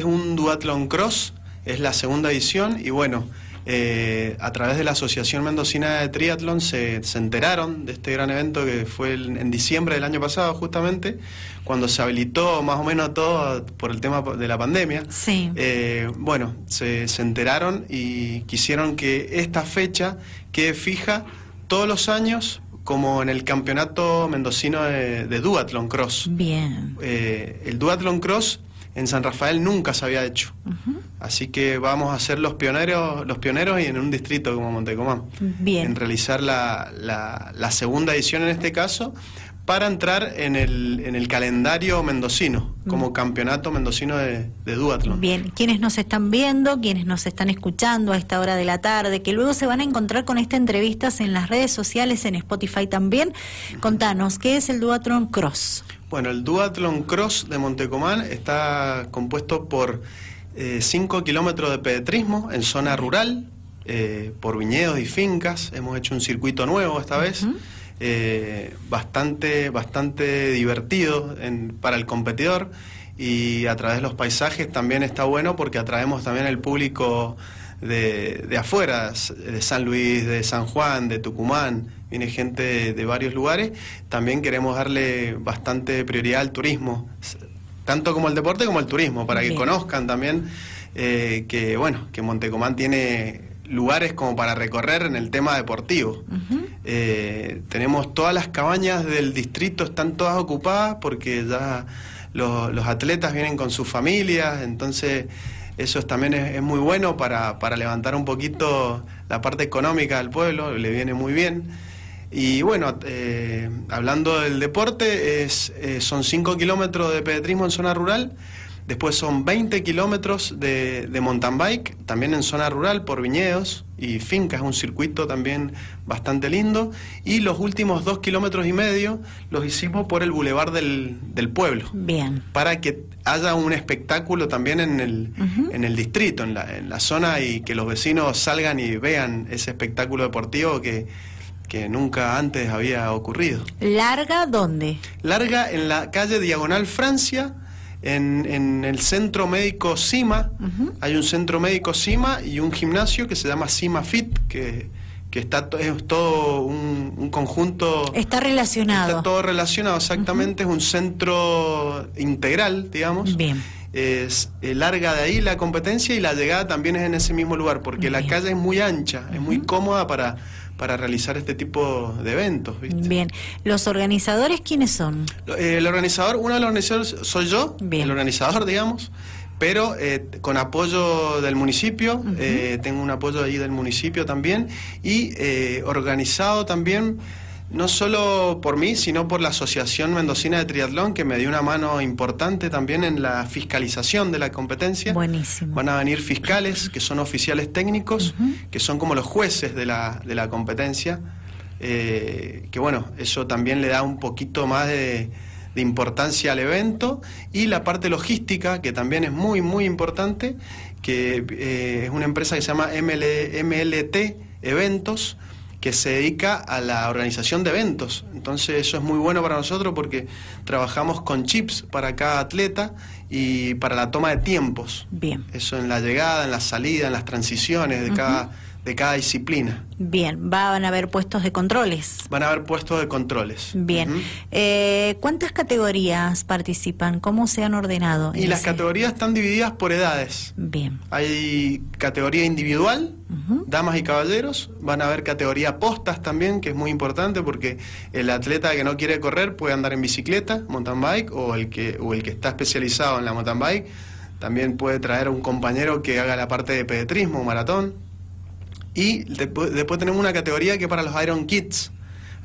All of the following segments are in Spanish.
Es un duatlón cross, es la segunda edición y bueno, eh, a través de la Asociación Mendocina de Triatlón se, enteraron de este gran evento que fue en diciembre del año pasado justamente, cuando se habilitó más o menos todo por el tema de la pandemia. Sí. Eh, bueno, se, enteraron y quisieron que esta fecha quede fija todos los años como en el campeonato mendocino de, Duathlon Cross. Bien. Eh, el Duathlon Cross en San Rafael nunca se había hecho. Así que vamos a ser los pioneros, los pioneros y en un distrito como Montecomán. Bien. En realizar la, la, segunda edición en este caso para entrar en el, en el calendario mendocino, como campeonato mendocino de, de duatlón. Bien, quienes nos están viendo, quienes nos están escuchando a esta hora de la tarde, que luego se van a encontrar con esta entrevistas en las redes sociales, en Spotify también, contanos, ¿qué es el duatlón cross? Bueno, el duatlón cross de Montecomán está compuesto por 5 eh, kilómetros de pedetrismo en zona rural, eh, por viñedos y fincas. Hemos hecho un circuito nuevo esta vez. Eh, bastante, bastante divertido para el competidor y a través de los paisajes también está bueno porque atraemos también el público de, de afuera, de San Luis, de San Juan, de Tucumán, viene gente de, varios lugares. También queremos darle bastante prioridad al turismo, tanto como el deporte como el turismo, para que conozcan también eh, que, bueno, que Montecomán tiene lugares como para recorrer en el tema deportivo. Eh, tenemos todas las cabañas del distrito, están todas ocupadas porque ya los, atletas vienen con sus familias, entonces eso también es, muy bueno para, levantar un poquito la parte económica del pueblo, le viene muy bien. Y bueno, eh, hablando del deporte, es, eh, son 5 kilómetros de pedetrismo en zona rural Después son 20 kilómetros de, mountain bike, también en zona rural, por viñedos y fincas, un circuito también bastante lindo. Y los últimos dos kilómetros y medio los hicimos por el bulevar del, pueblo. Bien. Para que haya un espectáculo también en el, en el distrito, en la, en la zona, y que los vecinos salgan y vean ese espectáculo deportivo que, que nunca antes había ocurrido. ¿Larga dónde? Larga en la calle Diagonal Francia en, en el centro médico CIMA, hay un centro médico CIMA y un gimnasio que se llama CIMA Fit, que, que está es todo un, conjunto... Está relacionado. Está todo relacionado, exactamente, es un centro integral, digamos. Bien. Es eh, larga de ahí la competencia y la llegada también es en ese mismo lugar, porque la calle es muy ancha, es muy cómoda para para realizar este tipo de eventos. Bien, ¿los organizadores quiénes son? Eh, el organizador, uno de los organizadores soy yo, el organizador, digamos, pero eh, con apoyo del municipio, eh, tengo un apoyo ahí del municipio también, y organizado también no solo por mí, sino por la Asociación Mendocina de Triatlón, que me dio una mano importante también en la fiscalización de la competencia. Buenísimo. Van a venir fiscales, que son oficiales técnicos, que son como los jueces de la, de la competencia. Eh, que bueno, eso también le da un poquito más de, importancia al evento. Y la parte logística, que también es muy, muy importante, que eh, es una empresa que se llama MLT Eventos que se dedica a la organización de eventos. Entonces eso es muy bueno para nosotros porque trabajamos con chips para cada atleta y para la toma de tiempos. Bien. Eso en la llegada, en la salida, en las transiciones de cada de cada disciplina. Bien, van a haber puestos de controles. Van a haber puestos de controles. Bien. Eh, ¿Cuántas categorías participan? ¿Cómo se han ordenado? Y las categorías están divididas por edades. Bien. Hay categoría individual, damas y caballeros. Van a haber categoría postas también, que es muy importante porque el atleta que no quiere correr puede andar en bicicleta, mountain bike, o el que, o el que está especializado en la mountain bike también puede traer un compañero que haga la parte de pedetrismo, maratón. Y después, tenemos una categoría que para los Iron Kids.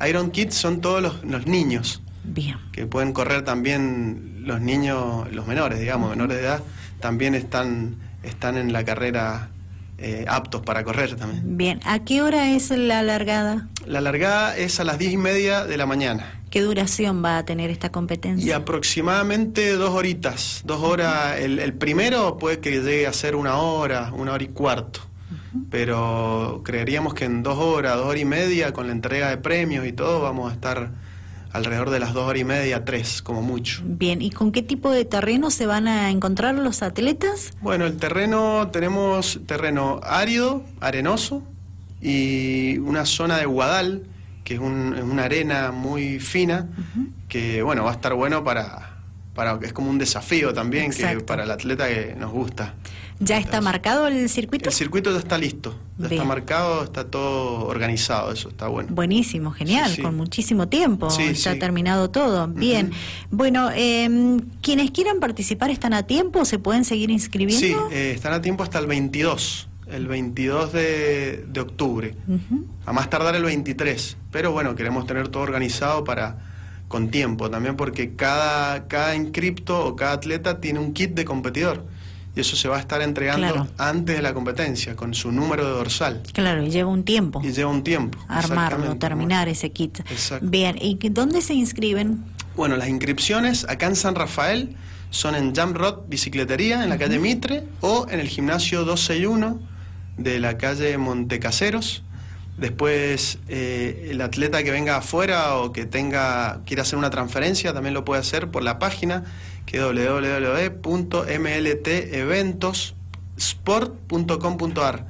Iron Kids son todos los, niños. Bien. Que pueden correr también los niños, los menores, digamos, menores de edad, también están, están en la carrera eh, aptos para correr también. Bien, ¿a qué hora es la largada? La largada es a las diez y media de la mañana. ¿Qué duración va a tener esta competencia? Y aproximadamente dos horitas, dos horas. el, el primero puede que llegue a ser una hora, una hora y cuarto pero creeríamos que en dos horas, dos horas y media, con la entrega de premios y todo, vamos a estar alrededor de las dos horas y media, tres, como mucho. Bien, ¿y con qué tipo de terreno se van a encontrar los atletas? Bueno, el terreno, tenemos terreno árido, arenoso, y una zona de guadal, que es, una arena muy fina, que bueno, va a estar bueno para, para, es como un desafío también, que para el atleta que nos gusta. ¿Ya está marcado el circuito? El circuito ya está listo, ya está marcado, está todo organizado, eso está bueno. Buenísimo, genial, con muchísimo tiempo, ya ha terminado todo. Bien, bueno, eh, quienes quieran participar están a tiempo, se pueden seguir inscribiendo. Sí, eh, están a tiempo hasta el 22, el 22 de, octubre, a más tardar el 23, pero bueno, queremos tener todo organizado para con tiempo también porque cada, cada inscripto o cada atleta tiene un kit de competidor y eso se va a estar entregando antes de la competencia, con su número de dorsal. Claro, y lleva un tiempo. Y lleva un tiempo. Armarlo, terminar ese kit. Exacto. Bien, ¿y dónde se inscriben? Bueno, las inscripciones acá en San Rafael son en Jamrod Bicicletería, en la calle Mitre, o en el gimnasio 261 de la calle Montecaseros. Después, eh, el atleta que venga afuera o que tenga quiera hacer una transferencia también lo puede hacer por la página que es www.mlteventossport.com.ar.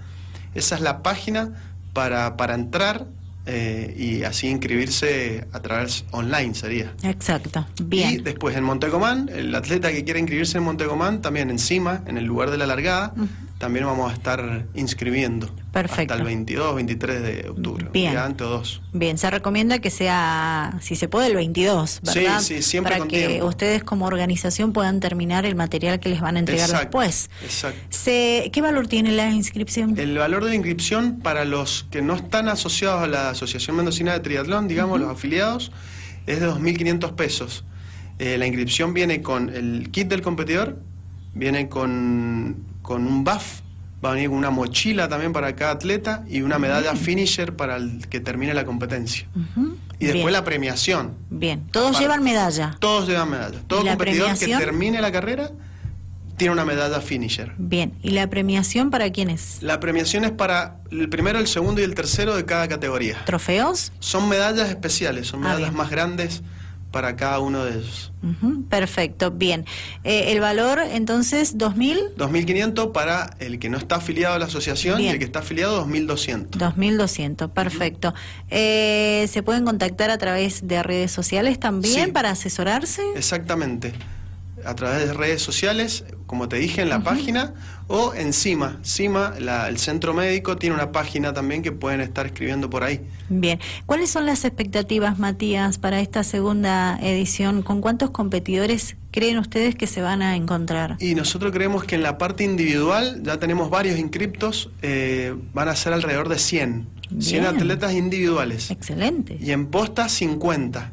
Esa es la página para, para entrar eh, y así inscribirse a través online sería. Exacto, bien. Y después en Montecomán, el atleta que quiera inscribirse en Montecomán, también encima, en el lugar de la largada, también vamos a estar inscribiendo. Perfecto. Hasta el 22, 23 de octubre. Bien. antes o dos. Bien, se recomienda que sea, si se puede, el 22, ¿verdad? Sí, sí, siempre Para que ustedes como organización puedan terminar el material que les van a entregar después. Exacto. ¿Qué valor tiene la inscripción? El valor de la inscripción para los que no están asociados a la Asociación Mendocina de Triatlón, digamos, los afiliados, es de 2.500 pesos. Eh, la inscripción viene con el kit del competidor, viene con, con un buff, va a venir con una mochila también para cada atleta y una medalla finisher para el que termine la competencia. Y después la premiación. Bien, todos llevan medalla. Todos llevan medalla. Todo competidor que termine la carrera tiene una medalla finisher. Bien, ¿y la premiación para quién es? La premiación es para el primero, el segundo y el tercero de cada categoría. ¿Trofeos? Son medallas especiales, son ah, medallas más grandes para cada uno de ellos. perfecto, bien. Eh, ¿El valor entonces 2.000? 2.500 para el que no está afiliado a la asociación y el que está afiliado 2.200. 2.200, perfecto. Eh, ¿Se pueden contactar a través de redes sociales también para asesorarse? Exactamente a través de redes sociales, como te dije, en la página, o encima, encima el centro médico tiene una página también que pueden estar escribiendo por ahí. Bien, ¿cuáles son las expectativas, Matías, para esta segunda edición? ¿Con cuántos competidores creen ustedes que se van a encontrar? Y nosotros creemos que en la parte individual ya tenemos varios inscriptos, eh, van a ser alrededor de 100, 100 atletas individuales. Excelente. Y en postas 50.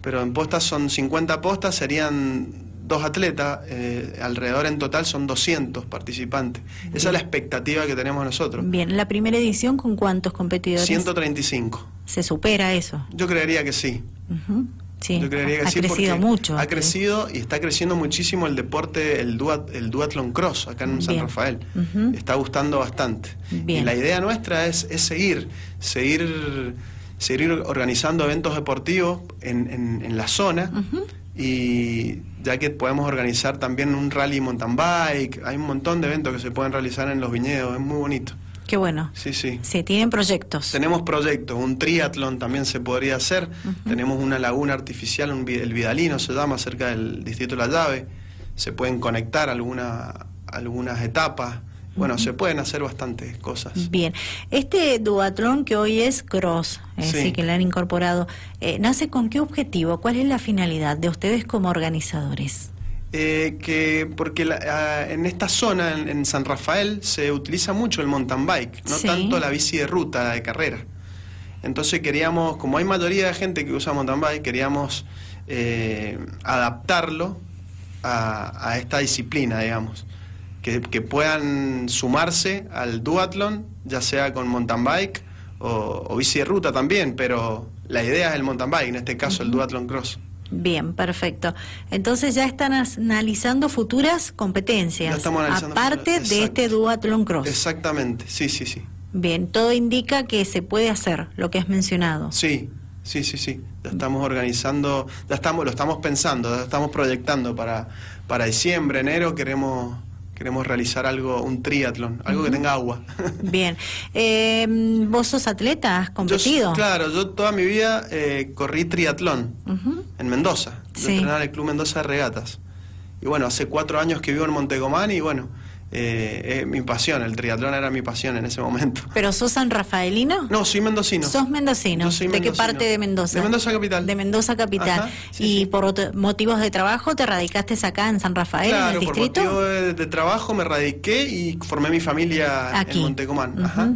Pero en postas son 50 postas, serían dos atletas, eh, alrededor en total son 200 participantes. Esa es la expectativa que tenemos nosotros. Bien, ¿la primera edición con cuántos competidores? 135. ¿Se supera eso? Yo creería que sí. Sí, Yo creería que ha crecido mucho. Ha crecido y está creciendo muchísimo el deporte, el, el duatlon cross acá en San Rafael. Está gustando bastante. Y la idea nuestra es, es seguir, seguir, seguir organizando eventos deportivos en, en, en la zona y ya que podemos organizar también un rally mountain bike, hay un montón de eventos que se pueden realizar en los viñedos, es muy bonito. Qué bueno. Sí, sí. Sí, tienen proyectos. Tenemos proyectos, un triatlón también se podría hacer, tenemos una laguna artificial, el Vidalino se llama, cerca del distrito de La Llave, se pueden conectar alguna, algunas etapas bueno, se pueden hacer bastantes cosas. Bien, este duatlón que hoy es cross, es decir, que le han incorporado, eh, ¿nace con qué objetivo? ¿Cuál es la finalidad de ustedes como organizadores? Eh, que porque ah, en esta zona, en, San Rafael, se utiliza mucho el mountain bike, no tanto la bici de ruta, la de carrera. Entonces queríamos, como hay mayoría de gente que usa mountain bike, queríamos eh, adaptarlo a, a esta disciplina, digamos que, puedan sumarse al duatlón, ya sea con mountain bike o, bici de ruta también, pero la idea es el mountain bike, en este caso el duatlón cross. Bien, perfecto. Entonces ya están analizando futuras competencias, aparte de este duatlón cross. Exactamente, sí, sí, sí. Bien, todo indica que se puede hacer lo que has mencionado. Sí, sí, sí, sí. Ya estamos organizando, ya estamos, lo estamos pensando, ya estamos proyectando para, para diciembre, enero queremos queremos realizar algo, un triatlón, algo que tenga agua. Bien. Eh, ¿Vos sos atleta? ¿Has competido? claro, yo toda mi vida eh, corrí triatlón en Mendoza. Yo entrenaba en el Club Mendoza de Regatas. Y bueno, hace cuatro años que vivo en Montecomán y bueno, eh, mi pasión, el triatlón era mi pasión en ese momento. ¿Pero sos san rafaelino? No, soy mendocino. ¿Sos mendocino? ¿De qué parte de Mendoza? De Mendoza Capital. De Mendoza Capital. ¿Y por motivos de trabajo te radicaste acá en San Rafael, en el distrito? por motivos de, trabajo me radiqué y formé mi familia Aquí. en Montecomán. Ajá.